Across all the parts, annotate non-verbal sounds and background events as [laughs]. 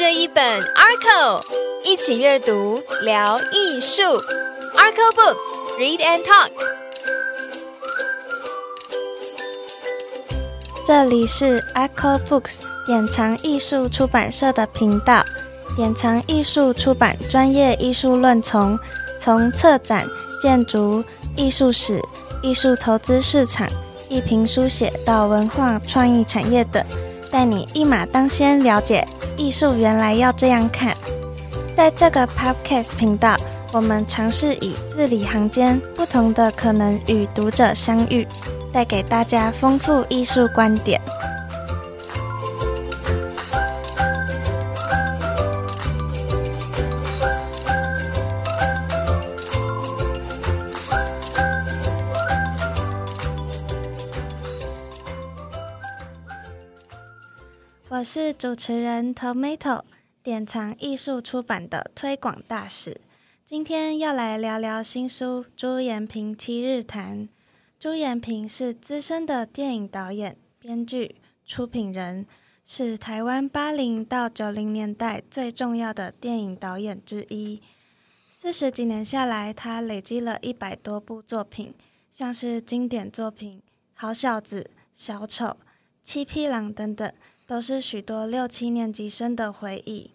这一本 Arco，一起阅读聊艺术。Arco Books，Read and Talk。这里是 Arco Books 典藏艺术出版社的频道。典藏艺术出版专业艺术论丛，从策展、建筑、艺术史、艺术投资市场、艺评书写到文化创意产业等，带你一马当先，了解艺术原来要这样看。在这个 Podcast 频道，我们尝试以字里行间不同的可能与读者相遇，带给大家丰富艺术观点。是主持人 Tomato，典藏艺术出版的推广大使。今天要来聊聊新书《朱延平七日谈》。朱延平是资深的电影导演、编剧、出品人，是台湾八零到九零年代最重要的电影导演之一。四十几年下来，他累积了一百多部作品，像是经典作品《好小子》《小丑》《七匹狼》等等。都是许多六七年级生的回忆。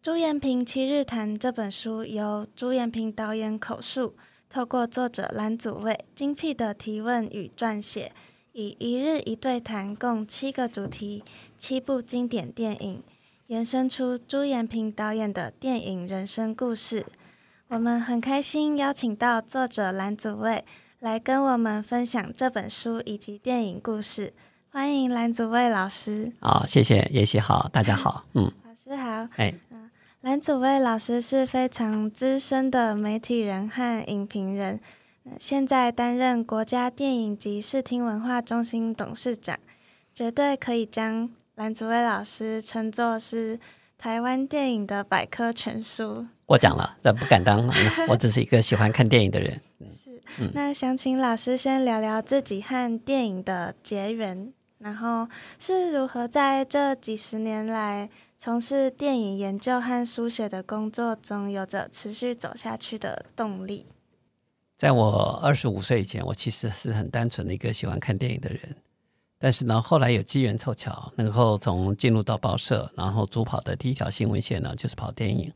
朱延平七日谈这本书由朱延平导演口述，透过作者蓝祖蔚精辟的提问与撰写，以一日一对谈共七个主题、七部经典电影，延伸出朱延平导演的电影人生故事。我们很开心邀请到作者蓝祖蔚来跟我们分享这本书以及电影故事。欢迎蓝祖蔚老师。好，谢谢叶希好，大家好。嗯，老师好。哎，嗯，蓝祖蔚老师是非常资深的媒体人和影评人，现在担任国家电影及视听文化中心董事长，绝对可以将蓝祖蔚老师称作是台湾电影的百科全书。过奖了，这不敢当，[laughs] 我只是一个喜欢看电影的人。是，那想请老师先聊聊自己和电影的结缘。然后是如何在这几十年来从事电影研究和书写的工作中，有着持续走下去的动力？在我二十五岁以前，我其实是很单纯的一个喜欢看电影的人。但是呢，后来有机缘凑巧，能够从进入到报社，然后主跑的第一条新闻线呢，就是跑电影。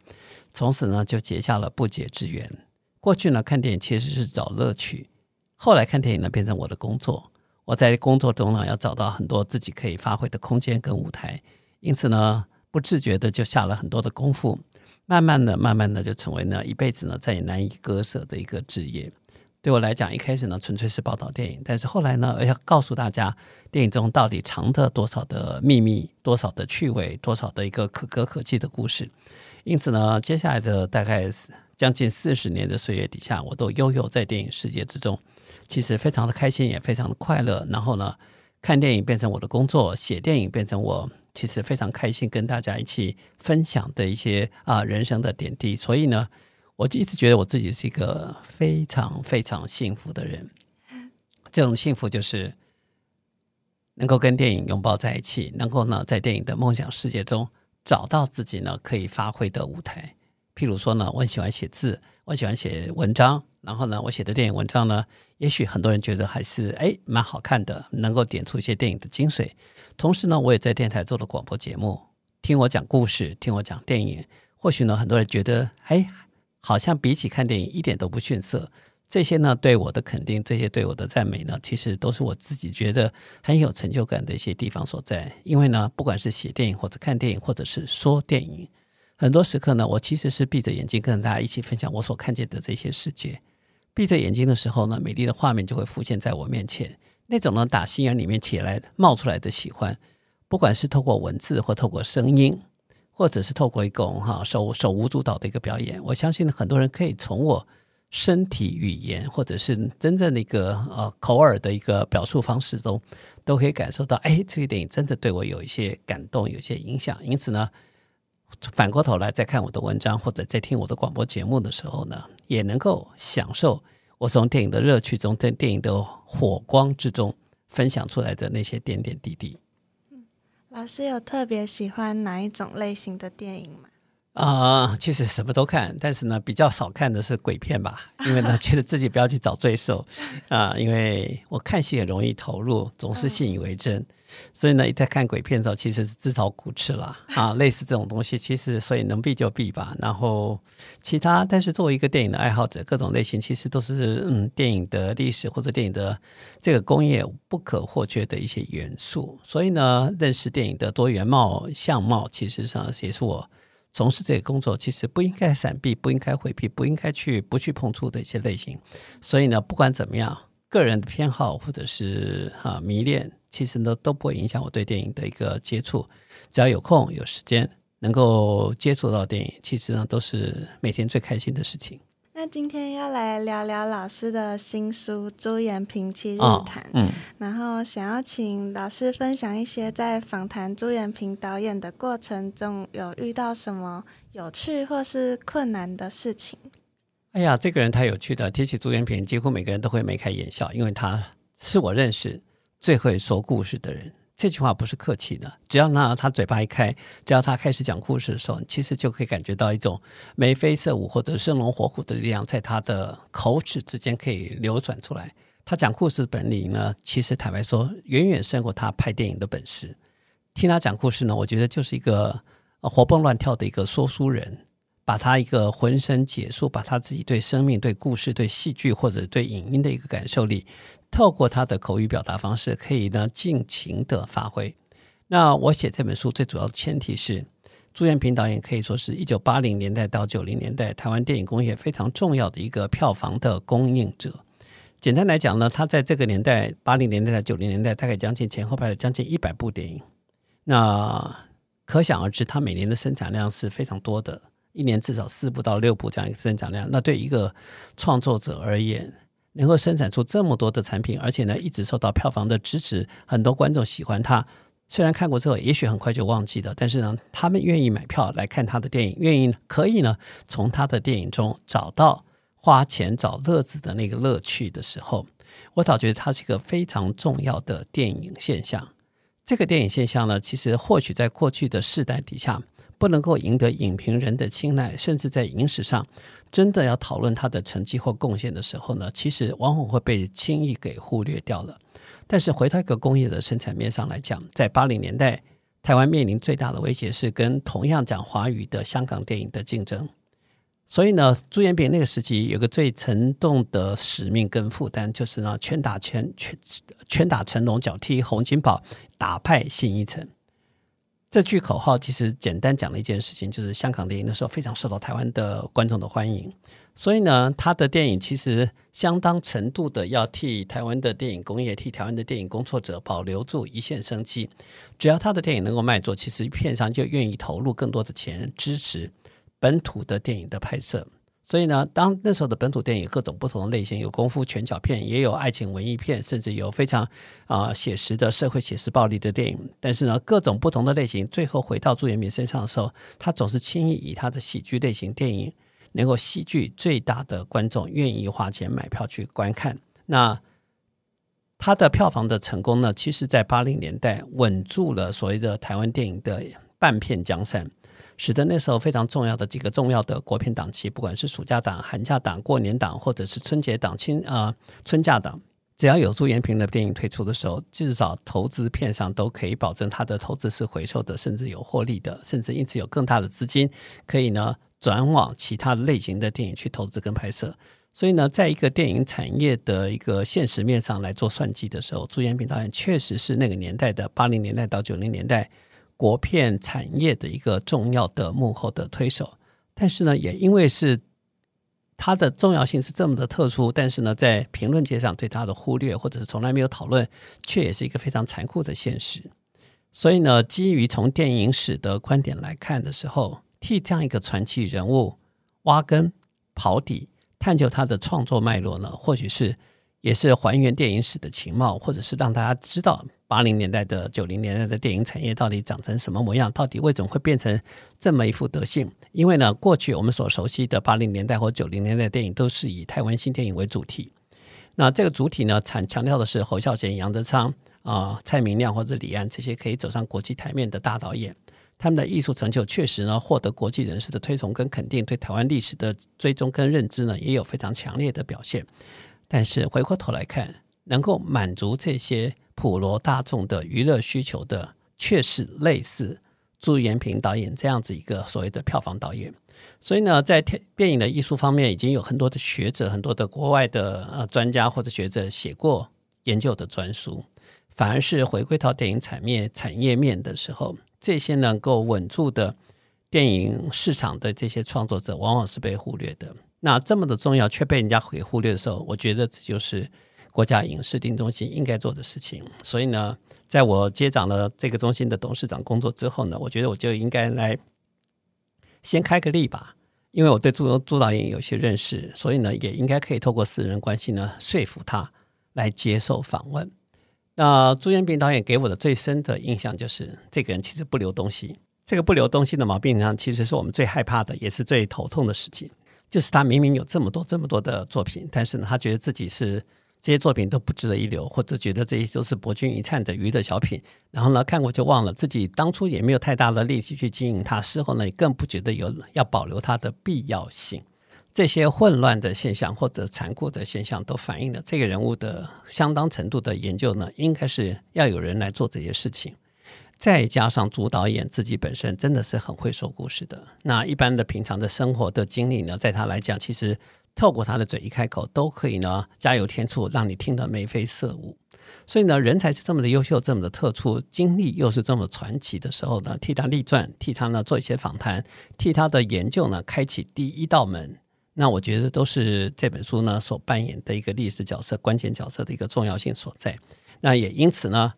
从此呢，就结下了不解之缘。过去呢，看电影其实是找乐趣，后来看电影呢，变成我的工作。我在工作中呢，要找到很多自己可以发挥的空间跟舞台，因此呢，不自觉的就下了很多的功夫，慢慢的、慢慢的就成为呢一辈子呢再也难以割舍的一个职业。对我来讲，一开始呢纯粹是报道电影，但是后来呢，要告诉大家电影中到底藏着多少的秘密、多少的趣味、多少的一个可歌可泣的故事。因此呢，接下来的大概将近四十年的岁月底下，我都悠悠在电影世界之中。其实非常的开心，也非常的快乐。然后呢，看电影变成我的工作，写电影变成我其实非常开心跟大家一起分享的一些啊人生的点滴。所以呢，我就一直觉得我自己是一个非常非常幸福的人。这种幸福就是能够跟电影拥抱在一起，能够呢在电影的梦想世界中找到自己呢可以发挥的舞台。譬如说呢，我很喜欢写字，我喜欢写文章。然后呢，我写的电影文章呢，也许很多人觉得还是哎蛮好看的，能够点出一些电影的精髓。同时呢，我也在电台做了广播节目，听我讲故事，听我讲电影。或许呢，很多人觉得哎，好像比起看电影一点都不逊色。这些呢，对我的肯定，这些对我的赞美呢，其实都是我自己觉得很有成就感的一些地方所在。因为呢，不管是写电影，或者看电影，或者是说电影，很多时刻呢，我其实是闭着眼睛跟大家一起分享我所看见的这些世界。闭着眼睛的时候呢，美丽的画面就会浮现在我面前。那种呢，打心眼里面起来冒出来的喜欢，不管是透过文字，或透过声音，或者是透过一种哈手手舞足蹈的一个表演，我相信很多人可以从我身体语言，或者是真正的一个呃口耳的一个表述方式中，都可以感受到，哎，这个电影真的对我有一些感动，有一些影响。因此呢。反过头来再看我的文章，或者在听我的广播节目的时候呢，也能够享受我从电影的乐趣中，在电影的火光之中分享出来的那些点点滴滴。老师有特别喜欢哪一种类型的电影吗？啊、其实什么都看，但是呢，比较少看的是鬼片吧，因为呢，[laughs] 觉得自己不要去找罪受啊、因为我看戏也容易投入，总是信以为真，所以呢，一在看鬼片的时候，其实是自讨苦吃了啊，类似这种东西，其实所以能避就避吧。然后其他，但是作为一个电影的爱好者，各种类型其实都是嗯，电影的历史或者电影的这个工业不可或缺的一些元素。所以呢，认识电影的多元貌相貌，其实上也是我。从事这个工作，其实不应该闪避，不应该回避，不应该去不去碰触的一些类型。所以呢，不管怎么样，个人的偏好或者是啊迷恋，其实呢都不会影响我对电影的一个接触。只要有空有时间，能够接触到电影，其实呢都是每天最开心的事情。那今天要来聊聊老师的新书《朱延平七日哦谈》嗯，然后想要请老师分享一些在访谈朱延平导演的过程中有遇到什么有趣或是困难的事情。哎呀，这个人太有趣了。提起朱延平，几乎每个人都会眉开眼笑，因为他是我认识最会说故事的人。这句话不是客气的，只要那他嘴巴一开，只要他开始讲故事的时候，其实就可以感觉到一种眉飞色舞或者生龙活虎的力量，在他的口齿之间可以流转出来。他讲故事的本领呢，其实坦白说，远远胜过他拍电影的本事。听他讲故事呢，我觉得就是一个活蹦乱跳的一个说书人，把他一个浑身解数，把他自己对生命、对故事、对戏剧或者对影音的一个感受力，透过他的口语表达方式，可以呢尽情的发挥。那我写这本书最主要的前提是，朱延平导演可以说是一九八零年代到九零年代台湾电影工业非常重要的一个票房的供应者。简单来讲呢，他在这个年代，八零年代到九零年代，大概将近前后拍了将近一百部电影。那可想而知，他每年的生产量是非常多的，一年至少四部到六部这样一个生产量。那对一个创作者而言，能够生产出这么多的产品，而且呢一直受到票房的支持，很多观众喜欢他。虽然看过之后，也许很快就忘记了，但是呢，他们愿意买票来看他的电影，愿意可以呢从他的电影中找到花钱找乐子的那个乐趣的时候，我倒觉得它是一个非常重要的电影现象。这个电影现象呢，其实或许在过去的世代底下不能够赢得影评人的青睐，甚至在影史上真的要讨论他的成绩或贡献的时候呢，其实往往会被轻易给忽略掉了。但是回到一个工业的生产面上来讲，在八零年代，台湾面临最大的威胁是跟同样讲华语的香港电影的竞争。所以呢，朱延平那个时期有个最沉重的使命跟负担，就是呢，拳打拳拳拳打成龙，脚踢洪金宝，打败信一城。这句口号其实简单讲了一件事情，就是香港电影那时候非常受到台湾的观众的欢迎，所以呢，他的电影其实相当程度的要替台湾的电影工业、替台湾的电影工作者保留住一线生机。只要他的电影能够卖座，其实片商就愿意投入更多的钱支持本土的电影的拍摄。所以呢，当那时候的本土电影各种不同的类型，有功夫拳脚片，也有爱情文艺片，甚至有非常啊、写实的社会写实暴力的电影。但是呢，各种不同的类型，最后回到朱延明身上的时候，他总是轻易以他的喜剧类型电影能够戏剧最大的观众愿意花钱买票去观看。那他的票房的成功呢，其实在八零年代稳住了所谓的台湾电影的半片江山。使得那时候非常重要的几个重要的国片档期，不管是暑假档、寒假档、过年档，或者是春节档、清啊、春假档，只要有朱延平的电影推出的时候，至少投资片上都可以保证它的投资是回收的，甚至有获利的，甚至因此有更大的资金可以呢转往其他类型的电影去投资跟拍摄。所以呢，在一个电影产业的一个现实面上来做算计的时候，朱延平导演确实是那个年代的八零年代到九零年代。国片产业的一个重要的幕后的推手，但是呢，也因为是它的重要性是这么的特殊，但是呢，在评论界上对它的忽略或者是从来没有讨论，却也是一个非常残酷的现实。所以呢，基于从电影史的观点来看的时候，替这样一个传奇人物挖根、刨底、探究他的创作脉络呢，或许是也是还原电影史的情貌，或者是让大家知道。八零年代的、九零年代的电影产业到底长成什么模样？到底为什么会变成这么一副德性？因为呢，过去我们所熟悉的八零年代或九零年代电影都是以台湾新电影为主题。那这个主体呢，强强调的是侯孝贤、杨德昌啊蔡明亮或者李安这些可以走上国际台面的大导演，他们的艺术成就确实呢获得国际人士的推崇跟肯定，对台湾历史的追踪跟认知呢也有非常强烈的表现。但是回过头来看，能够满足这些普罗大众的娱乐需求的，却是类似朱延平导演这样子一个所谓的票房导演。所以呢，在电影的艺术方面，已经有很多的学者、很多的国外的呃专家或者学者写过研究的专书。反而是回归到电影产业产业面的时候，这些能够稳住的电影市场的这些创作者，往往是被忽略的。那这么的重要却被人家给忽略的时候，我觉得这就是国家影视定中心应该做的事情。所以呢，在我接掌了这个中心的董事长工作之后呢，我觉得我就应该来先开个例吧，因为我对朱朱导演有些认识，所以呢，也应该可以透过私人关系呢说服他来接受访问。那朱延平导演给我的最深的印象就是，这个人其实不留东西。这个不留东西的毛病上，其实是我们最害怕的，也是最头痛的事情。就是他明明有这么多、这么多的作品，但是呢，他觉得自己是这些作品都不值得一留，或者觉得这些都是博君一粲的娱乐小品。然后呢，看过就忘了，自己当初也没有太大的力气去经营它，事后呢，更不觉得有要保留它的必要性。这些混乱的现象或者残酷的现象，都反映了这个人物的相当程度的研究呢，应该是要有人来做这些事情。再加上主导演自己本身真的是很会说故事的，那一般的平常的生活的经历呢，在他来讲，其实透过他的嘴一开口，都可以呢加油添醋，让你听得眉飞色舞。所以呢，人才是这么的优秀，这么的特殊，经历又是这么传奇的时候呢，替他立传，替他呢做一些访谈，替他的研究呢开启第一道门。那我觉得都是这本书呢所扮演的一个历史角色、关键角色的一个重要性所在。那也因此呢，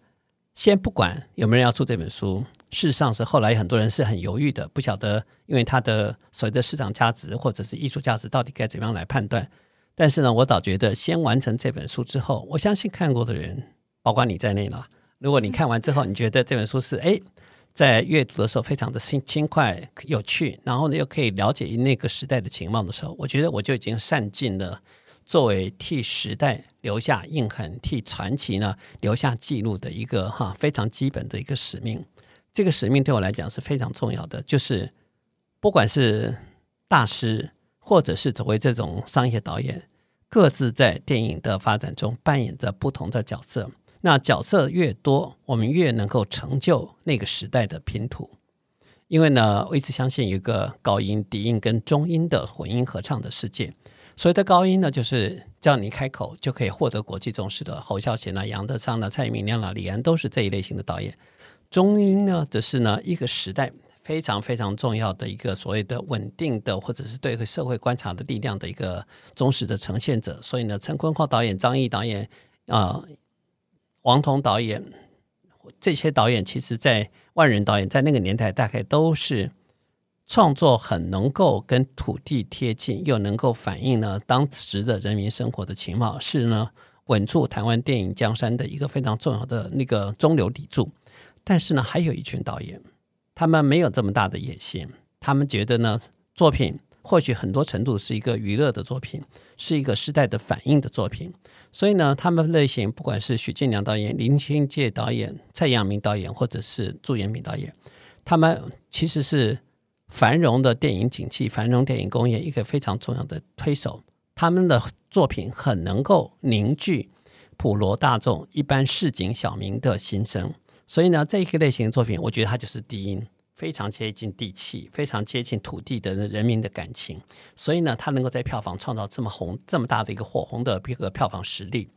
先不管有没有人要出这本书，事实上是后来很多人是很犹豫的，不晓得因为它的所谓的市场价值或者是艺术价值到底该怎么样来判断。但是呢，我倒觉得先完成这本书之后，我相信看过的人，包括你在内了，如果你看完之后，你觉得这本书是哎。在阅读的时候非常的轻轻快有趣，然后呢又可以了解那个时代的情况的时候，我觉得我就已经善尽了作为替时代留下印痕、替传奇呢留下记录的一个哈非常基本的一个使命。这个使命对我来讲是非常重要的，就是不管是大师或者是作为这种商业导演，各自在电影的发展中扮演着不同的角色。那角色越多，我们越能够成就那个时代的拼图。因为呢，我一直相信一个高音、低音跟中音的混音合唱的世界。所谓的高音呢，就是叫你开口就可以获得国际重视的侯孝贤啊、杨德昌啊、蔡明亮啊、李安都是这一类型的导演。中英呢，则是呢一个时代非常非常重要的一个所谓的稳定的，或者是对社会观察的力量的一个忠实的呈现者。所以呢，陈坤浩导演、张毅导演啊。王彤导演，这些导演其实，在万人导演在那个年代，大概都是创作很能够跟土地贴近，又能够反映呢当时的人民生活的情况，是呢稳住台湾电影江山的一个非常重要的那个中流砥柱。但是呢，还有一群导演，他们没有这么大的野心，他们觉得呢作品。或许很多程度是一个娱乐的作品，是一个时代的反应的作品。所以呢，他们类型不管是许晋良导演、林清介导演、蔡阳明导演，或者是朱延平导演，他们其实是繁荣的电影景气、繁荣电影工业一个非常重要的推手。他们的作品很能够凝聚普罗大众、一般市井小民的心声。所以呢，这一个类型的作品，我觉得它就是低音。非常接近地气，非常接近土地的人民的感情，所以呢，它能够在票房创造这么红、这么大的一个火红的一个票房实力。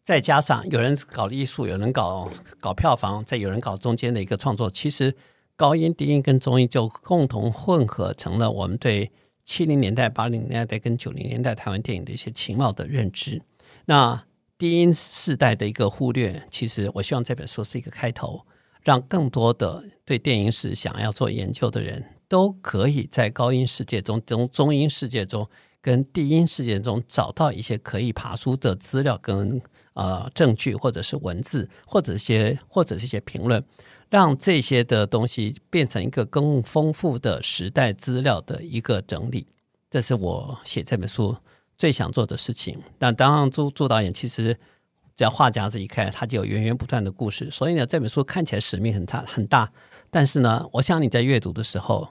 再加上有人搞艺术，有人搞搞票房，再有人搞中间的一个创作，其实高音、低音跟中音就共同混合成了我们对七零年代、八零年代跟九零年代台湾电影的一些情貌的认知。那低音世代的一个忽略，其实我希望这本书是一个开头。让更多的对电影史想要做研究的人都可以在高音世界中、中中音世界中跟低音世界中找到一些可以爬书的资料跟呃证据，或者是文字，或者一些或者是一些评论，让这些的东西变成一个更丰富的时代资料的一个整理。这是我写这本书最想做的事情。但当然，朱朱导演其实。只要话匣子一开，他就有源源不断的故事。所以呢，这本书看起来使命很大很大，但是呢，我想你在阅读的时候，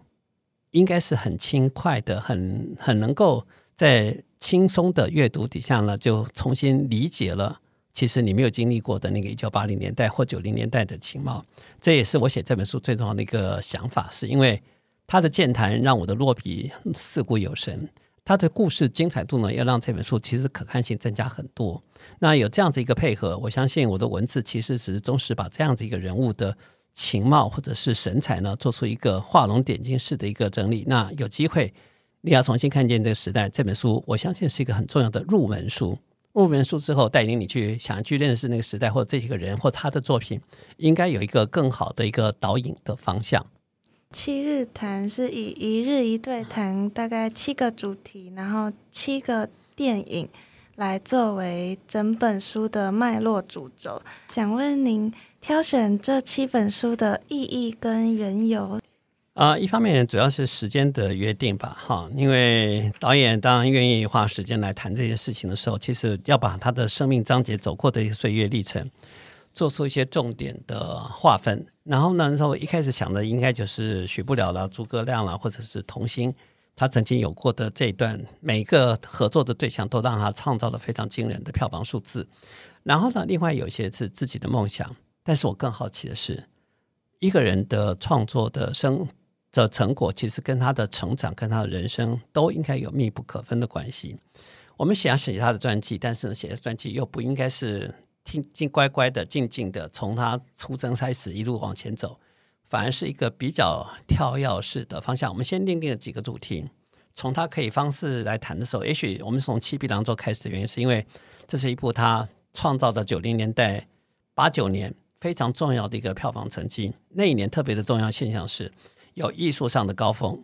应该是很轻快的，很很能够在轻松的阅读底下呢，就重新理解了。其实你没有经历过的那个一九八零年代或九零年代的情貌，这也是我写这本书最重要的一个想法，是因为他的健谈让我的落笔似乎有神。他的故事精彩度呢，要让这本书其实可看性增加很多。那有这样子一个配合，我相信我的文字其实只是忠实把这样子一个人物的情貌或者是神采呢，做出一个画龙点睛式的一个整理。那有机会你要重新看见这个时代，这本书我相信是一个很重要的入门书。入门书之后，带领你去想去认识那个时代，或者这些个人，或他的作品，应该有一个更好的一个导引的方向。七日谈是以一日一对谈，大概七个主题，然后七个电影来作为整本书的脉络主轴。想问您，挑选这七本书的意义跟缘由？啊，一方面主要是时间的约定吧，哈，因为导演当然愿意花时间来谈这些事情的时候，其实要把他的生命章节走过的一些岁月历程。做出一些重点的划分，然后呢，我一开始想的应该就是许不了了、诸葛亮了，或者是童星，他曾经有过的这一段，每个合作的对象都让他创造了非常惊人的票房数字。然后呢，另外有一些是自己的梦想，但是我更好奇的是，一个人的创作的生的成果，其实跟他的成长、跟他的人生都应该有密不可分的关系。我们想要写他的传记，但是呢，写的传记又不应该是。听静乖乖的、静静的，从他出生开始一路往前走，反而是一个比较跳跃式的方向。我们先定定了几个主题，从他可以方式来谈的时候，也许我们从《七匹狼舟》开始的原因，是因为这是一部他创造的九零年代八九年非常重要的一个票房成绩。那一年特别的重要现象是有艺术上的高峰。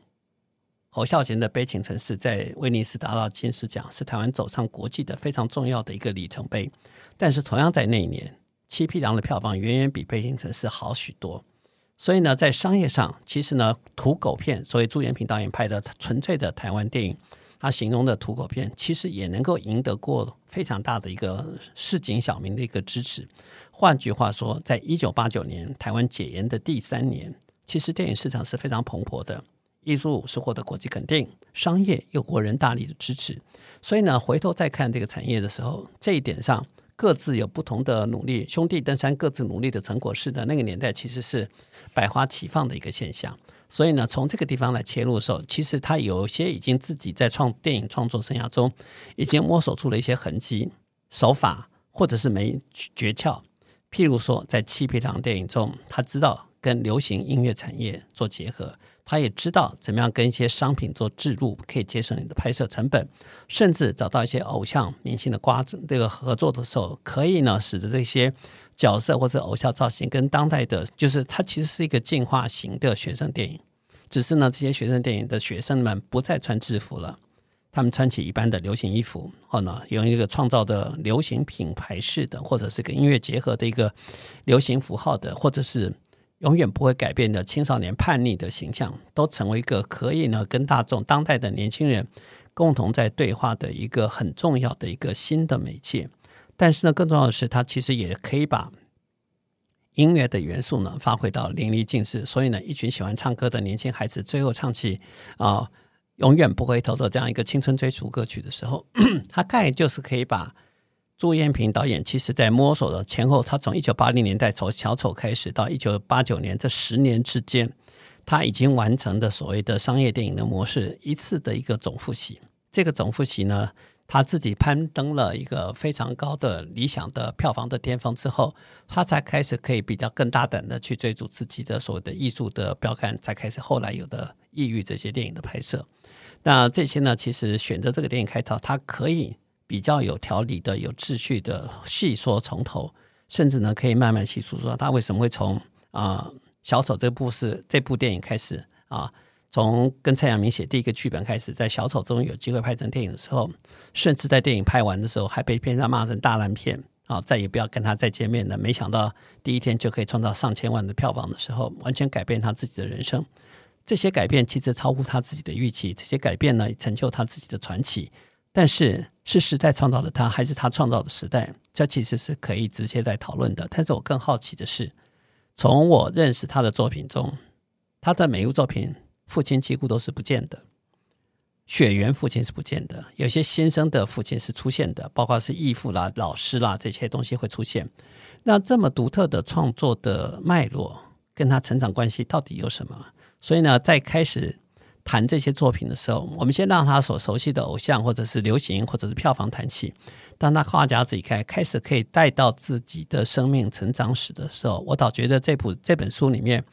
侯孝贤的《悲情城市》在威尼斯达到金狮奖，是台湾走上国际的非常重要的一个里程碑。但是同样在那一年，《七匹狼》的票房远远比《北京城市》好许多。所以呢，在商业上，其实呢，土狗片，所以朱延平导演拍的纯粹的台湾电影，他形容的土狗片，其实也能够赢得过非常大的一个市井小民的一个支持。换句话说，在一九八九年台湾解严的第三年，其实电影市场是非常蓬勃的，艺术是获得国际肯定，商业又国人大力的支持。所以呢，回头再看这个产业的时候，这一点上。各自有不同的努力，兄弟登山各自努力的成果是的，那个年代其实是百花齐放的一个现象。所以呢，从这个地方来切入的时候，其实他有些已经自己在创电影创作生涯中已经摸索出了一些痕迹、手法，或者是没诀窍。譬如说，在《七匹狼》电影中，他知道跟流行音乐产业做结合。他也知道怎么样跟一些商品做置入，可以节省你的拍摄成本，甚至找到一些偶像明星的瓜子这个合作的时候，可以呢使得这些角色或者偶像造型跟当代的，就是它其实是一个进化型的学生电影。只是呢，这些学生电影的学生们不再穿制服了，他们穿起一般的流行衣服，后呢用一个创造的流行品牌式的，或者是跟音乐结合的一个流行符号的，或者是。永远不会改变的青少年叛逆的形象，都成为一个可以呢跟大众当代的年轻人共同在对话的一个很重要的一个新的媒介。但是呢，更重要的是，它其实也可以把音乐的元素呢发挥到淋漓尽致。所以呢，一群喜欢唱歌的年轻孩子最后唱起啊永远不回头的这样一个青春追逐歌曲的时候，[coughs] 它概就是可以把。朱延平导演其实，在摸索的前后，他从一九八零年代从小丑开始，到一九八九年这十年之间，他已经完成的所谓的商业电影的模式一次的一个总复习。这个总复习呢，他自己攀登了一个非常高的理想的票房的巅峰之后，他才开始可以比较更大胆的去追逐自己的所谓的艺术的标杆，才开始后来有的《抑郁》这些电影的拍摄。那这些呢，其实选择这个电影开头，它可以。比较有条理的、有秩序的细说从头，甚至呢可以慢慢细数说他为什么会从啊小丑这部是这部电影开始啊，从跟蔡阳明写第一个剧本开始，在小丑中有机会拍成电影的时候，甚至在电影拍完的时候还被片商骂成大烂片啊，再也不要跟他再见面了。没想到第一天就可以创造上千万的票房的时候，完全改变他自己的人生。这些改变其实超乎他自己的预期，这些改变呢成就他自己的传奇。但是是时代创造了他，还是他创造的时代？这其实是可以直接来讨论的。但是我更好奇的是，从我认识他的作品中，他的每一部作品，父亲几乎都是不见的。血缘父亲是不见的，有些先生的父亲是出现的，包括是义父啦、老师啦这些东西会出现。那这么独特的创作的脉络，跟他成长关系到底有什么？所以呢，在开始。谈这些作品的时候，我们先让他所熟悉的偶像，或者是流行，或者是票房谈起。当他画家自己开开始可以带到自己的生命成长史的时候，我倒觉得这部这本书里面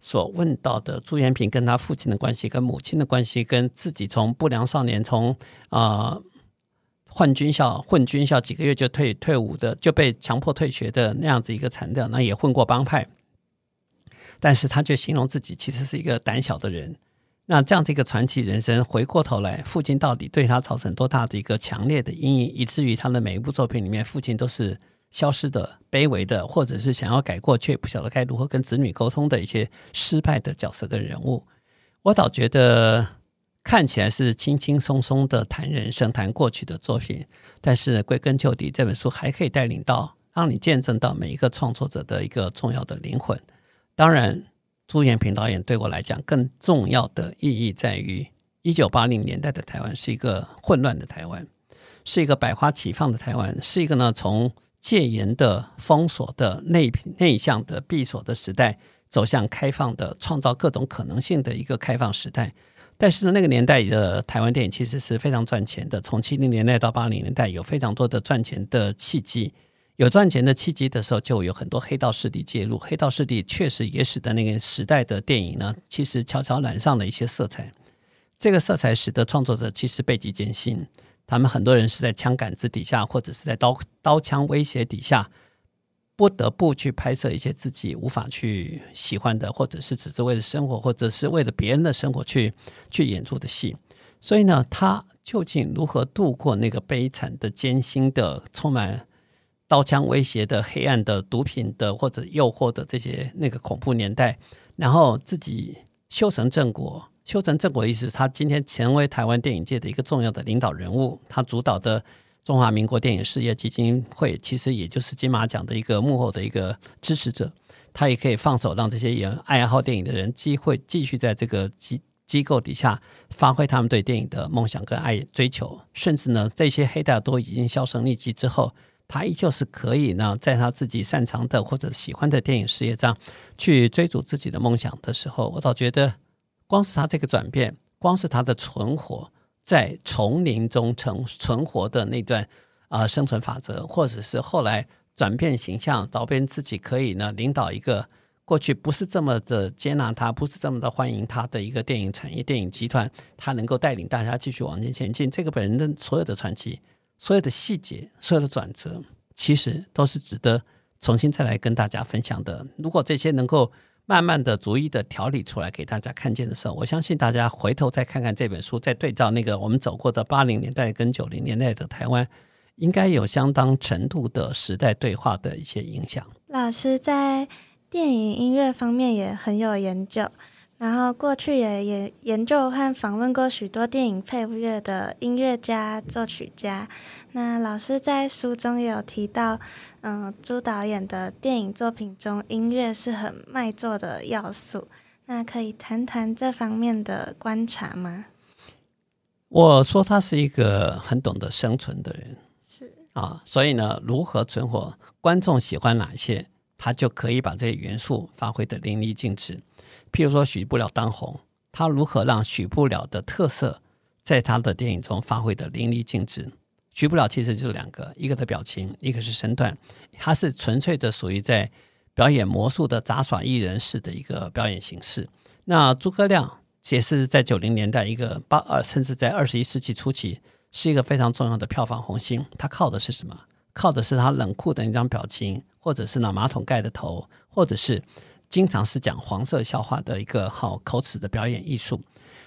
所问到的朱延平跟他父亲的关系、跟母亲的关系、跟自己从不良少年从啊混军校混军校几个月就退退伍的，就被强迫退学的那样子一个惨调，那也混过帮派，但是他却形容自己其实是一个胆小的人。那这样的一个传奇人生，回过头来，父亲到底对他造成多大的一个强烈的阴影，以至于他的每一部作品里面，父亲都是消失的、卑微的，或者是想要改过却不晓得该如何跟子女沟通的一些失败的角色跟人物。我倒觉得看起来是轻轻松松的谈人生、谈过去的作品，但是归根究底，这本书还可以带领到，让你见证到每一个创作者的一个重要的灵魂。当然。朱延平导演对我来讲，更重要的意义在于，一九八零年代的台湾是一个混乱的台湾，是一个百花齐放的台湾，是一个呢从戒严的封锁的内内向的闭锁的时代，走向开放的创造各种可能性的一个开放时代。但是呢，那个年代的台湾电影其实是非常赚钱的，从七零年代到八零年代，有非常多的赚钱的契机。有赚钱的契机的时候，就有很多黑道势力介入。黑道势力确实也使得那个时代的电影呢，其实悄悄染上了一些色彩。这个色彩使得创作者其实倍极艰辛。他们很多人是在枪杆子底下，或者是在刀刀枪威胁底下，不得不去拍摄一些自己无法去喜欢的，或者是只是为了生活，或者是为了别人的生活去去演出的戏。所以呢，他究竟如何度过那个悲惨的、艰辛的、充满……刀枪威胁的黑暗的毒品的或者诱惑的这些那个恐怖年代，然后自己修成正果，修成正果意思，他今天成为台湾电影界的一个重要的领导人物。他主导的中华民国电影事业基金会，其实也就是金马奖的一个幕后的一个支持者。他也可以放手让这些演爱好电影的人机会继续在这个机机构底下发挥他们对电影的梦想跟爱追求，甚至呢，这些黑道都已经销声匿迹之后。他依旧是可以呢，在他自己擅长的或者喜欢的电影事业上，去追逐自己的梦想的时候，我倒觉得，光是他这个转变，光是他的存活在丛林中存存活的那段啊生存法则，或者是后来转变形象，找遍自己可以呢领导一个过去不是这么的接纳他，不是这么的欢迎他的一个电影产业、电影集团，他能够带领大家继续往前前进，这个本人的所有的传奇。所有的细节，所有的转折，其实都是值得重新再来跟大家分享的。如果这些能够慢慢的、逐一的调理出来给大家看见的时候，我相信大家回头再看看这本书，再对照那个我们走过的八零年代跟九零年代的台湾，应该有相当程度的时代对话的一些影响。老师在电影音乐方面也很有研究。然后过去也也研究和访问过许多电影配乐的音乐家、作曲家。那老师在书中也有提到，嗯，朱导演的电影作品中，音乐是很卖座的要素。那可以谈谈这方面的观察吗？我说他是一个很懂得生存的人，是啊，所以呢，如何存活，观众喜欢哪些，他就可以把这些元素发挥的淋漓尽致。譬如说，许不了当红，他如何让许不了的特色在他的电影中发挥的淋漓尽致？许不了其实就是两个，一个的表情，一个是身段，他是纯粹的属于在表演魔术的杂耍艺人式的一个表演形式。那诸葛亮也是在九零年代一个八二，甚至在二十一世纪初期是一个非常重要的票房红星。他靠的是什么？靠的是他冷酷的那张表情，或者是那马桶盖的头，或者是。经常是讲黄色笑话的一个好口齿的表演艺术，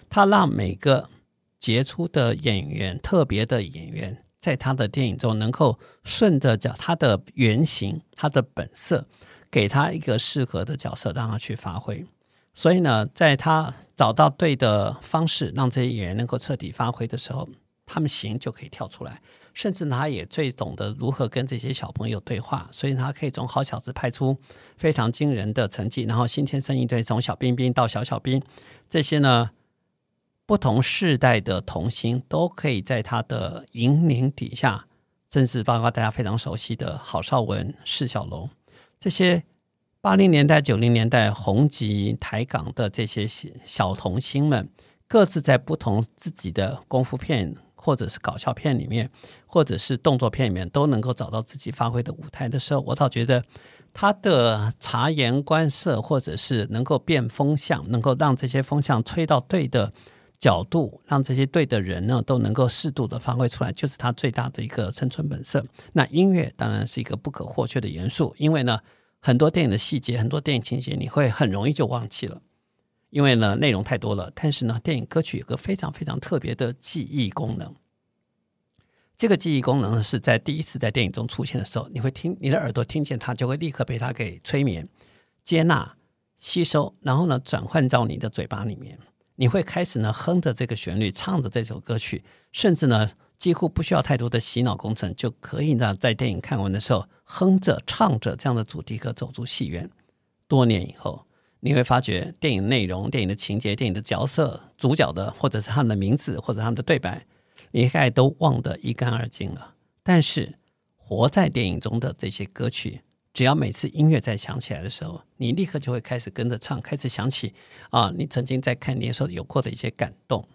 他让每个杰出的演员、特别的演员，在他的电影中能够顺着角他的原型、他的本色，给他一个适合的角色，让他去发挥。所以呢，在他找到对的方式，让这些演员能够彻底发挥的时候，他们行就可以跳出来，甚至他也最懂得如何跟这些小朋友对话，所以他可以从好小子派出非常惊人的成绩，然后新天生一对从小冰冰到小小兵，这些呢不同世代的童星都可以在他的引领底下，甚至包括大家非常熟悉的郝邵文、释小龙这些八零年代、九零年代红极台港的这些小童星们，各自在不同自己的功夫片。或者是搞笑片里面，或者是动作片里面，都能够找到自己发挥的舞台的时候，我倒觉得他的察言观色，或者是能够变风向，能够让这些风向吹到对的角度，让这些对的人呢都能够适度的发挥出来，就是他最大的一个生存本色。那音乐当然是一个不可或缺的元素，因为呢，很多电影的细节，很多电影情节，你会很容易就忘记了。因为呢，内容太多了，但是呢，电影歌曲有个非常非常特别的记忆功能。这个记忆功能是在第一次在电影中出现的时候，你会听你的耳朵听见它，就会立刻被它给催眠、接纳、吸收，然后呢，转换到你的嘴巴里面。你会开始呢哼着这个旋律，唱着这首歌曲，甚至呢，几乎不需要太多的洗脑工程，就可以呢，在电影看完的时候，哼着唱着这样的主题歌走出戏院。多年以后。你会发觉电影内容、电影的情节、电影的角色、主角的，或者是他们的名字，或者他们的对白，你大概都忘得一干二净了。但是活在电影中的这些歌曲，只要每次音乐在响起来的时候，你立刻就会开始跟着唱，开始想起啊，你曾经在看电影时候有过的一些感动。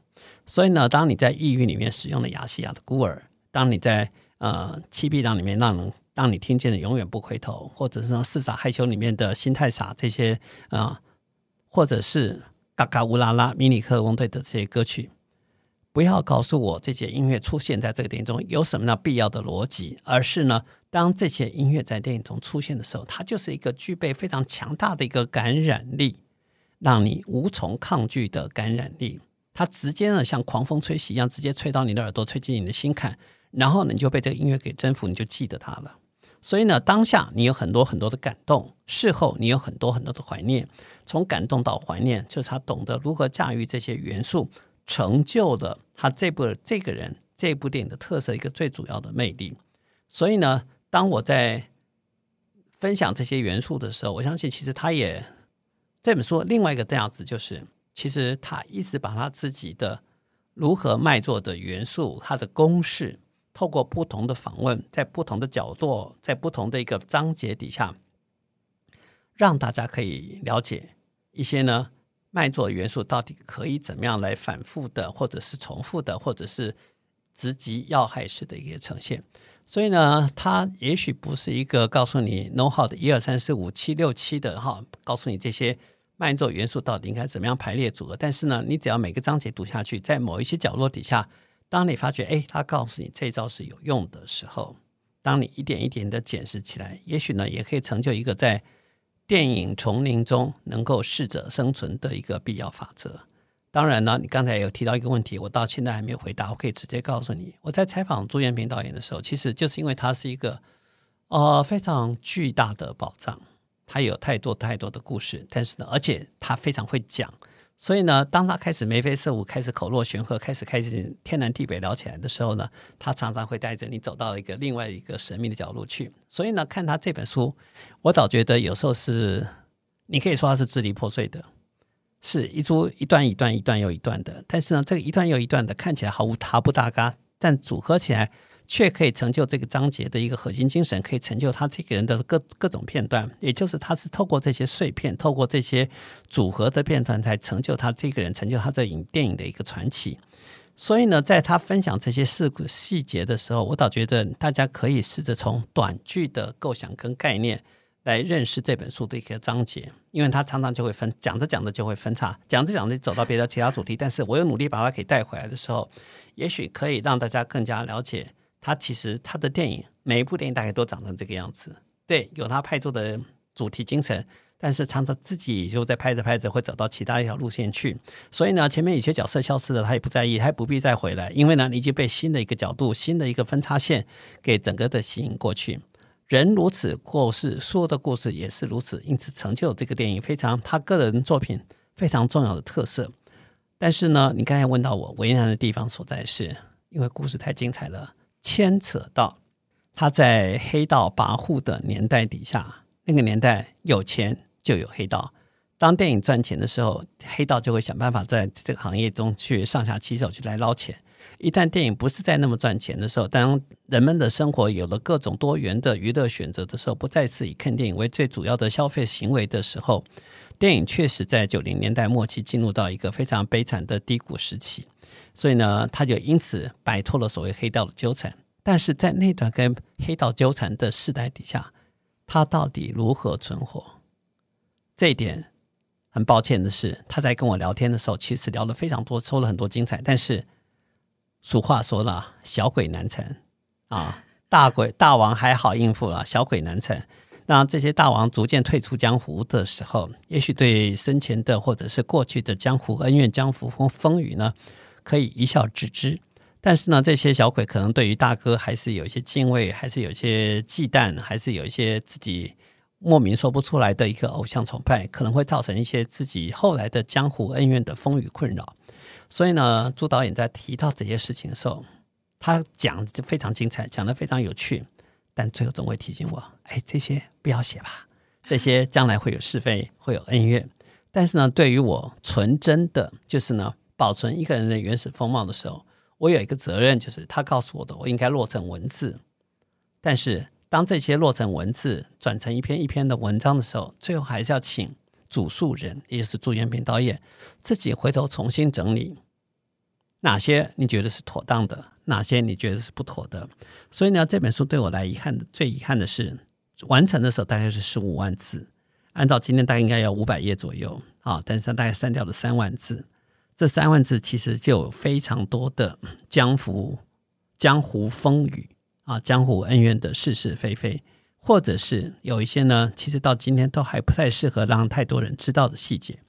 所以呢，当你在抑郁里面使用了亚细亚的孤儿，当你在呃七匹狼里面让人。当你听见的永远不回头，或者是《四傻害羞》里面的心太傻这些啊，或者是嘎嘎乌拉拉、迷你特工队的这些歌曲，不要告诉我这些音乐出现在这个电影中有什么呢必要的逻辑，而是呢，当这些音乐在电影中出现的时候，它就是一个具备非常强大的一个感染力，让你无从抗拒的感染力。它直接呢，像狂风吹袭一样，直接吹到你的耳朵，吹进你的心坎，然后呢你就被这个音乐给征服，你就记得它了。所以呢，当下你有很多很多的感动，事后你有很多很多的怀念。从感动到怀念，就是他懂得如何驾驭这些元素，成就了他这部这个人这部电影的特色一个最主要的魅力。所以呢，当我在分享这些元素的时候，我相信其实他也这本书另外一个样子就是，其实他一直把他自己的如何卖座的元素，他的公式。透过不同的访问，在不同的角度，在不同的一个章节底下，让大家可以了解一些呢卖座元素到底可以怎么样来反复的，或者是重复的，或者是直击要害式的一个呈现。所以呢，它也许不是一个告诉你 know how 的一二三四五七六七的哈，告诉你这些卖座元素到底应该怎么样排列组合。但是呢，你只要每个章节读下去，在某一些角落底下。当你发觉，哎，他告诉你这招是有用的时候，当你一点一点的检视起来，也许呢，也可以成就一个在电影丛林中能够适者生存的一个必要法则。当然呢，你刚才有提到一个问题，我到现在还没有回答，我可以直接告诉你，我在采访朱延平导演的时候，其实就是因为他是一个呃非常巨大的宝藏，他有太多太多的故事，但是呢，而且他非常会讲。所以呢，当他开始眉飞色舞，开始口若悬河，开始开始天南地北聊起来的时候呢，他常常会带着你走到一个另外一个神秘的角落去。所以呢，看他这本书，我倒觉得有时候是你可以说他是支离破碎的，是一出一段一段一段又一段的。但是呢，这个一段又一段的看起来毫无他不搭嘎，但组合起来。却可以成就这个章节的一个核心精神，可以成就他这个人的各各种片段，也就是他是透过这些碎片，透过这些组合的片段，才成就他这个人，成就他的影电影的一个传奇。所以呢，在他分享这些事故细节的时候，我倒觉得大家可以试着从短句的构想跟概念来认识这本书的一个章节，因为他常常就会分讲着讲着就会分叉，讲着讲着走到别的其他主题，但是我又努力把它给带回来的时候，也许可以让大家更加了解。他其实他的电影每一部电影大概都长成这个样子，对，有他拍作的主题精神，但是常常自己就在拍着拍着会走到其他一条路线去，所以呢，前面有些角色消失了，他也不在意，他也不必再回来，因为呢，你已经被新的一个角度、新的一个分叉线给整个的吸引过去。人如此过世，说的故事也是如此，因此成就这个电影非常他个人作品非常重要的特色。但是呢，你刚才问到我为难的地方所在是。因为故事太精彩了，牵扯到他在黑道跋扈的年代底下，那个年代有钱就有黑道。当电影赚钱的时候，黑道就会想办法在这个行业中去上下其手去来捞钱。一旦电影不是在那么赚钱的时候，当人们的生活有了各种多元的娱乐选择的时候，不再是以看电影为最主要的消费行为的时候，电影确实在九零年代末期进入到一个非常悲惨的低谷时期。所以呢，他就因此摆脱了所谓黑道的纠缠。但是在那段跟黑道纠缠的时代底下，他到底如何存活？这一点很抱歉的是，他在跟我聊天的时候，其实聊了非常多，抽了很多精彩。但是俗话说了，小鬼难缠啊，大鬼大王还好应付了，小鬼难缠。当这些大王逐渐退出江湖的时候，也许对生前的或者是过去的江湖恩怨、江湖风风雨呢？可以一笑置之，但是呢，这些小鬼可能对于大哥还是有一些敬畏，还是有一些忌惮，还是有一些自己莫名说不出来的一个偶像崇拜，可能会造成一些自己后来的江湖恩怨的风雨困扰。所以呢，朱导演在提到这些事情的时候，他讲就非常精彩，讲的非常有趣，但最后总会提醒我：哎，这些不要写吧，这些将来会有是非，会有恩怨。但是呢，对于我纯真的，就是呢。保存一个人的原始风貌的时候，我有一个责任，就是他告诉我的，我应该落成文字。但是，当这些落成文字转成一篇一篇的文章的时候，最后还是要请主述人，也就是朱元平导演自己回头重新整理哪些你觉得是妥当的，哪些你觉得是不妥的。所以呢，这本书对我来遗憾的最遗憾的是，完成的时候大概是十五万字，按照今天大概应该要五百页左右啊，但是它大概删掉了三万字。这三万字其实就有非常多的江湖江湖风雨啊，江湖恩怨的是是非非，或者是有一些呢，其实到今天都还不太适合让太多人知道的细节。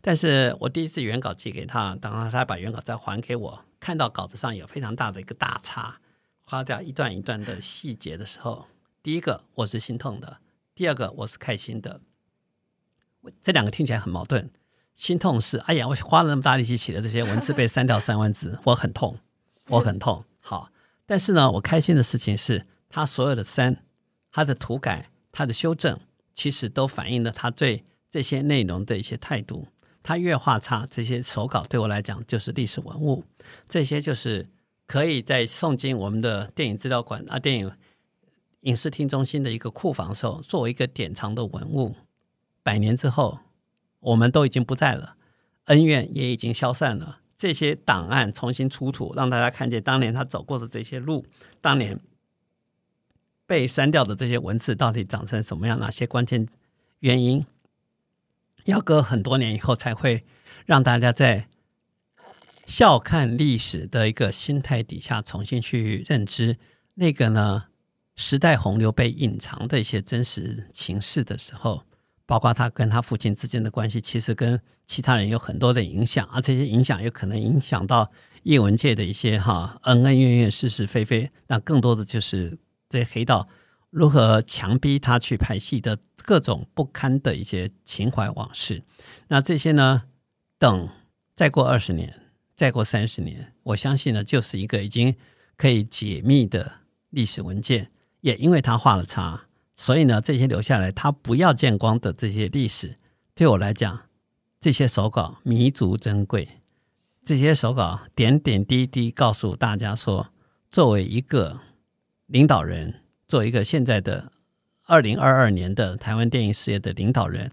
但是我第一次原稿寄给他，当他把原稿再还给我，看到稿子上有非常大的一个大叉，花掉一段一段的细节的时候，第一个我是心痛的，第二个我是开心的。这两个听起来很矛盾。心痛是，哎呀，我花了那么大力气写的这些文字被删掉三万字，[laughs] 我很痛，我很痛。好，但是呢，我开心的事情是，他所有的删、他的涂改、他的修正，其实都反映了他对这些内容的一些态度。他越画差，这些手稿对我来讲就是历史文物，这些就是可以在送进我们的电影资料馆啊、电影影视厅中心的一个库房时候，作为一个典藏的文物，百年之后。我们都已经不在了，恩怨也已经消散了。这些档案重新出土，让大家看见当年他走过的这些路，当年被删掉的这些文字到底长成什么样？哪些关键原因？要隔很多年以后，才会让大家在笑看历史的一个心态底下，重新去认知那个呢时代洪流被隐藏的一些真实情势的时候。包括他跟他父亲之间的关系，其实跟其他人有很多的影响，而这些影响有可能影响到艺文界的一些哈恩恩怨怨、是是非非。那更多的就是这些黑道如何强逼他去拍戏的各种不堪的一些情怀往事。那这些呢，等再过二十年、再过三十年，我相信呢，就是一个已经可以解密的历史文件。也因为他画了叉。所以呢，这些留下来他不要见光的这些历史，对我来讲，这些手稿弥足珍贵。这些手稿点点滴滴告诉大家说，作为一个领导人，作为一个现在的二零二二年的台湾电影事业的领导人，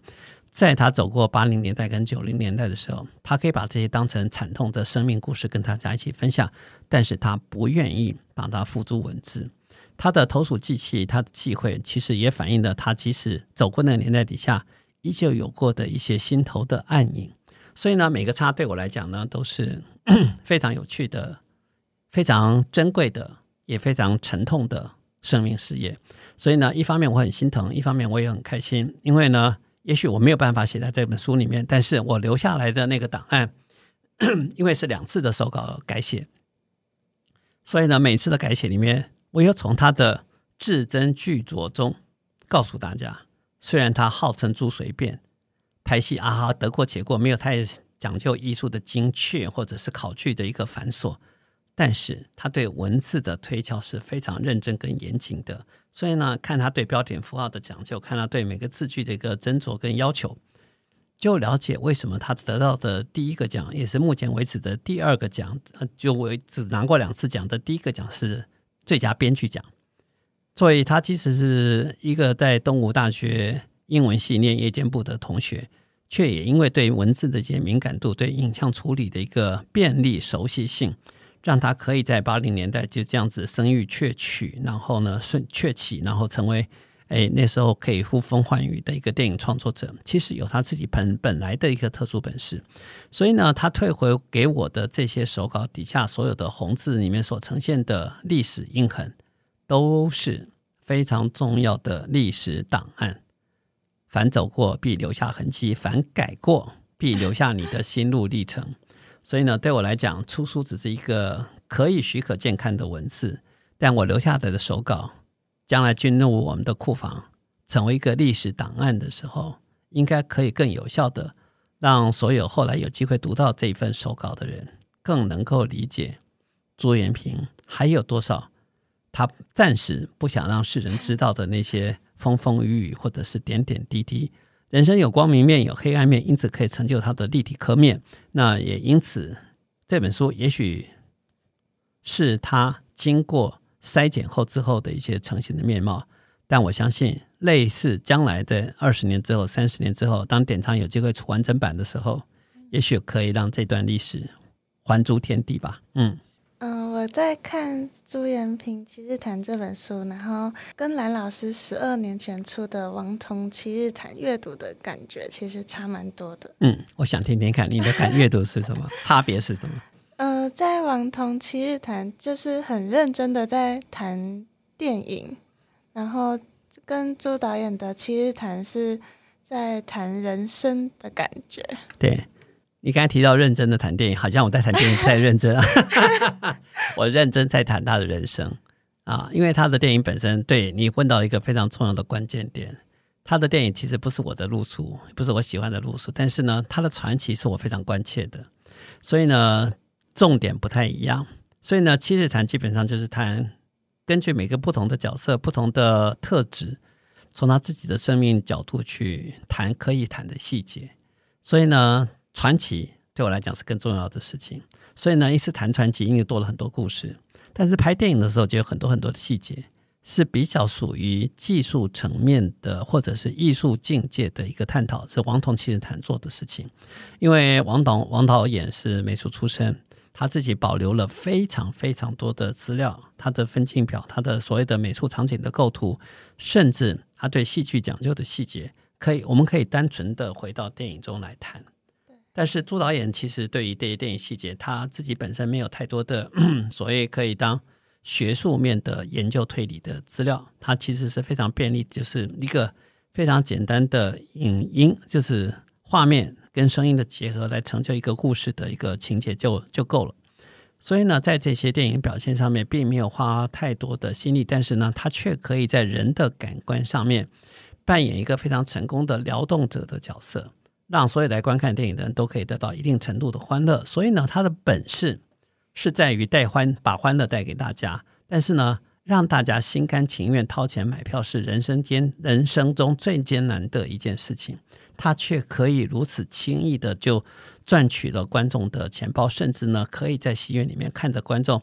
在他走过八零年代跟九零年代的时候，他可以把这些当成惨痛的生命故事跟大家一起分享，但是他不愿意把它付诸文字。他的投鼠忌器，他的忌讳，其实也反映了他即使走过那个年代底下，依旧有过的一些心头的暗影。所以呢，每个叉对我来讲呢，都是 [coughs] 非常有趣的、非常珍贵的，也非常沉痛的生命事业。所以呢，一方面我很心疼，一方面我也很开心，因为呢，也许我没有办法写在这本书里面，但是我留下来的那个档案，[coughs] 因为是两次的手稿改写，所以呢，每次的改写里面。我又从他的字斟句酌中告诉大家，虽然他号称朱随便拍戏啊哈，得过且过，没有太讲究艺术的精确或者是考据的一个繁琐，但是他对文字的推敲是非常认真跟严谨的。所以呢，看他对标点符号的讲究，看他对每个字句的一个斟酌跟要求，就了解为什么他得到的第一个奖，也是目前为止的第二个奖，就我只拿过两次奖的第一个奖是最佳编剧奖。所以，他即使是一个在东吴大学英文系念夜间部的同学，却也因为对文字的一些敏感度，对影像处理的一个便利熟悉性。让他可以在八零年代就这样子声誉鹊起，然后呢顺鹊起，然后成为哎那时候可以呼风唤雨的一个电影创作者。其实有他自己本本来的一个特殊本事，所以呢，他退回给我的这些手稿底下所有的红字里面所呈现的历史印痕，都是非常重要的历史档案。凡走过必留下痕迹，凡改过必留下你的心路历程。所以呢，对我来讲，出书只是一个可以许可见看的文字，但我留下来的手稿，将来进入我们的库房，成为一个历史档案的时候，应该可以更有效的让所有后来有机会读到这一份手稿的人，更能够理解朱延平还有多少他暂时不想让世人知道的那些风风雨雨，或者是点点滴滴。人生有光明面，有黑暗面，因此可以成就他的立体刻面。那也因此，这本书也许是他经过筛检后之后的一些成型的面貌。但我相信，类似将来的二十年之后、三十年之后，当典藏有机会出完整版的时候，也许可以让这段历史还诸天地吧。嗯。嗯，我在看朱延平《七日谈》这本书，然后跟蓝老师十二年前出的《王彤七日谈》阅读的感觉其实差蛮多的。嗯，我想听听看你的感阅读是什么，[laughs] 差别是什么？呃，在《王彤七日谈》就是很认真的在谈电影，然后跟朱导演的《七日谈》是在谈人生的感觉。对。你刚才提到认真的谈电影，好像我在谈电影不太认真啊。[laughs] 我认真在谈他的人生啊，因为他的电影本身，对你问到一个非常重要的关键点。他的电影其实不是我的路数，不是我喜欢的路数，但是呢，他的传奇是我非常关切的，所以呢，重点不太一样。所以呢，七日谈基本上就是谈根据每个不同的角色、不同的特质，从他自己的生命角度去谈可以谈的细节。所以呢。传奇对我来讲是更重要的事情，所以呢，一次谈传奇，因为多了很多故事。但是拍电影的时候，就有很多很多的细节，是比较属于技术层面的，或者是艺术境界的一个探讨，是王彤其实谈做的事情。因为王导王导演是美术出身，他自己保留了非常非常多的资料，他的分镜表，他的所谓的美术场景的构图，甚至他对戏剧讲究的细节，可以我们可以单纯的回到电影中来谈。但是朱导演其实对于这些电影细节，他自己本身没有太多的 [clears throat] 所谓可以当学术面的研究推理的资料，他其实是非常便利，就是一个非常简单的影音，就是画面跟声音的结合来成就一个故事的一个情节就就够了。所以呢，在这些电影表现上面，并没有花太多的心力，但是呢，他却可以在人的感官上面扮演一个非常成功的撩动者的角色。让所有来观看电影的人都可以得到一定程度的欢乐，所以呢，他的本事是在于带欢，把欢乐带给大家。但是呢，让大家心甘情愿掏钱买票是人生间人生中最艰难的一件事情，他却可以如此轻易的就赚取了观众的钱包，甚至呢，可以在戏院里面看着观众。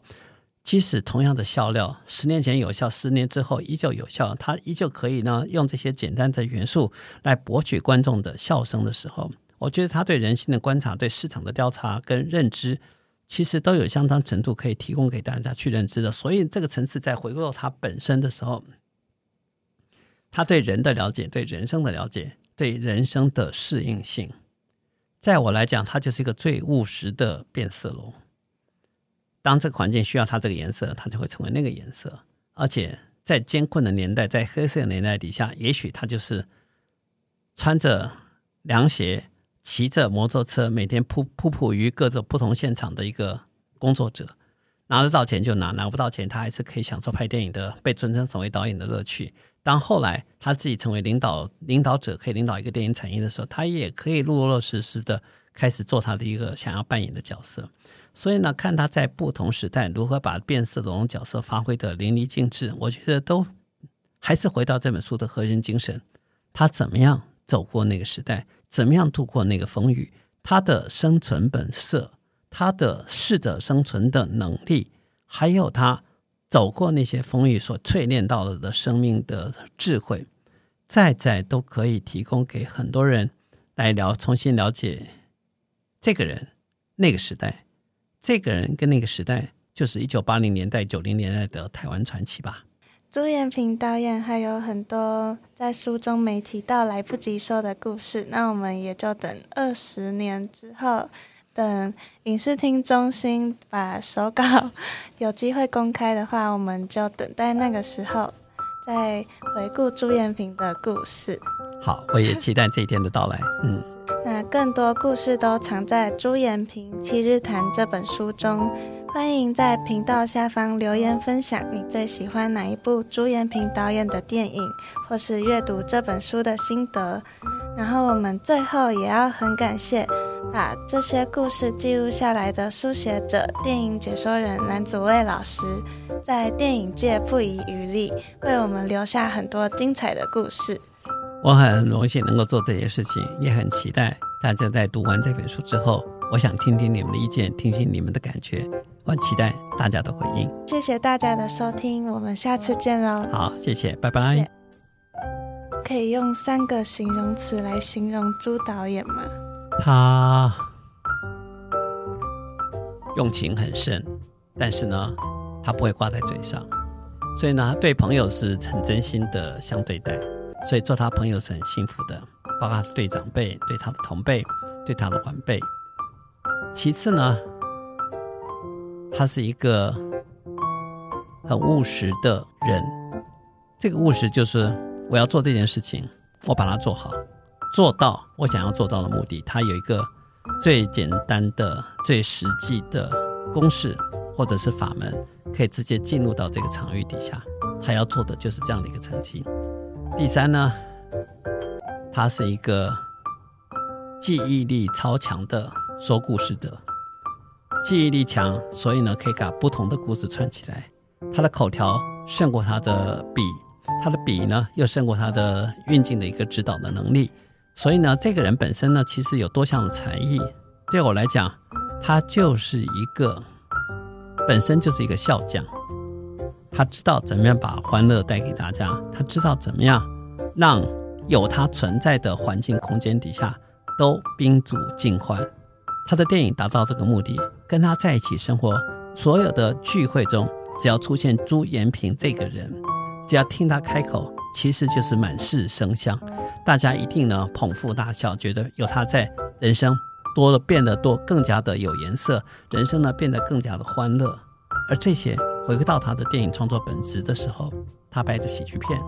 即使同样的笑料，十年前有效，十年之后依旧有效，他依旧可以呢用这些简单的元素来博取观众的笑声的时候，我觉得他对人性的观察、对市场的调查跟认知，其实都有相当程度可以提供给大家去认知的。所以这个层次在回归他本身的时候，他对人的了解、对人生的了解、对人生的适应性，在我来讲，他就是一个最务实的变色龙。当这个环境需要它这个颜色，它就会成为那个颜色。而且在艰困的年代，在黑色的年代底下，也许他就是穿着凉鞋、骑着摩托车，每天扑扑扑于各种不同现场的一个工作者。拿得到钱就拿，拿不到钱，他还是可以享受拍电影的被尊称成为导演的乐趣。当后来他自己成为领导领导者，可以领导一个电影产业的时候，他也可以落落实实的开始做他的一个想要扮演的角色。所以呢，看他在不同时代如何把变色龙角色发挥的淋漓尽致，我觉得都还是回到这本书的核心精神。他怎么样走过那个时代，怎么样度过那个风雨，他的生存本色，他的适者生存的能力，还有他走过那些风雨所淬炼到了的生命的智慧，在在都可以提供给很多人来了重新了解这个人那个时代。这个人跟那个时代，就是一九八零年代、九零年代的台湾传奇吧。朱延平导演还有很多在书中没提到、来不及说的故事，那我们也就等二十年之后，等影视厅中心把手稿 [laughs] 有机会公开的话，我们就等待那个时候再回顾朱延平的故事。好，我也期待这一天的到来。嗯。那更多故事都藏在《朱延平七日谈》这本书中，欢迎在频道下方留言分享你最喜欢哪一部朱延平导演的电影，或是阅读这本书的心得。然后我们最后也要很感谢把这些故事记录下来的书写者、电影解说人蓝祖蔚老师，在电影界不遗余力，为我们留下很多精彩的故事。我很荣幸能够做这些事情，也很期待大家在读完这本书之后，我想听听你们的意见，听听你们的感觉。我很期待大家的回应。谢谢大家的收听，我们下次见喽。好，谢谢，拜拜。可以用三个形容词来形容朱导演吗？他用情很深，但是呢，他不会挂在嘴上，所以呢，对朋友是很真心的相对待。所以做他朋友是很幸福的，包括对长辈、对他的同辈、对他的晚辈。其次呢，他是一个很务实的人。这个务实就是我要做这件事情，我把它做好，做到我想要做到的目的。他有一个最简单的、最实际的公式或者是法门，可以直接进入到这个场域底下。他要做的就是这样的一个成绩。第三呢，他是一个记忆力超强的说故事者，记忆力强，所以呢可以把不同的故事串起来。他的口条胜过他的笔，他的笔呢又胜过他的运镜的一个指导的能力。所以呢，这个人本身呢其实有多项的才艺。对我来讲，他就是一个本身就是一个笑匠。他知道怎么样把欢乐带给大家，他知道怎么样让有他存在的环境空间底下都宾主尽欢。他的电影达到这个目的，跟他在一起生活，所有的聚会中，只要出现朱延平这个人，只要听他开口，其实就是满室生香，大家一定呢捧腹大笑，觉得有他在，人生多了变得多更加的有颜色，人生呢变得更加的欢乐，而这些。回归到他的电影创作本质的时候，他拍的喜剧片，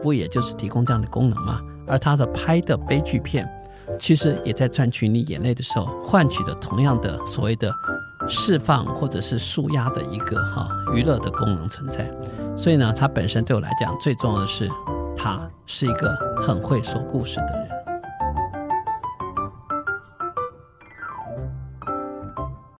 不也就是提供这样的功能吗？而他的拍的悲剧片，其实也在赚取你眼泪的时候，换取的同样的所谓的释放或者是舒压的一个哈娱乐的功能存在。所以呢，他本身对我来讲最重要的是，他是一个很会说故事的人。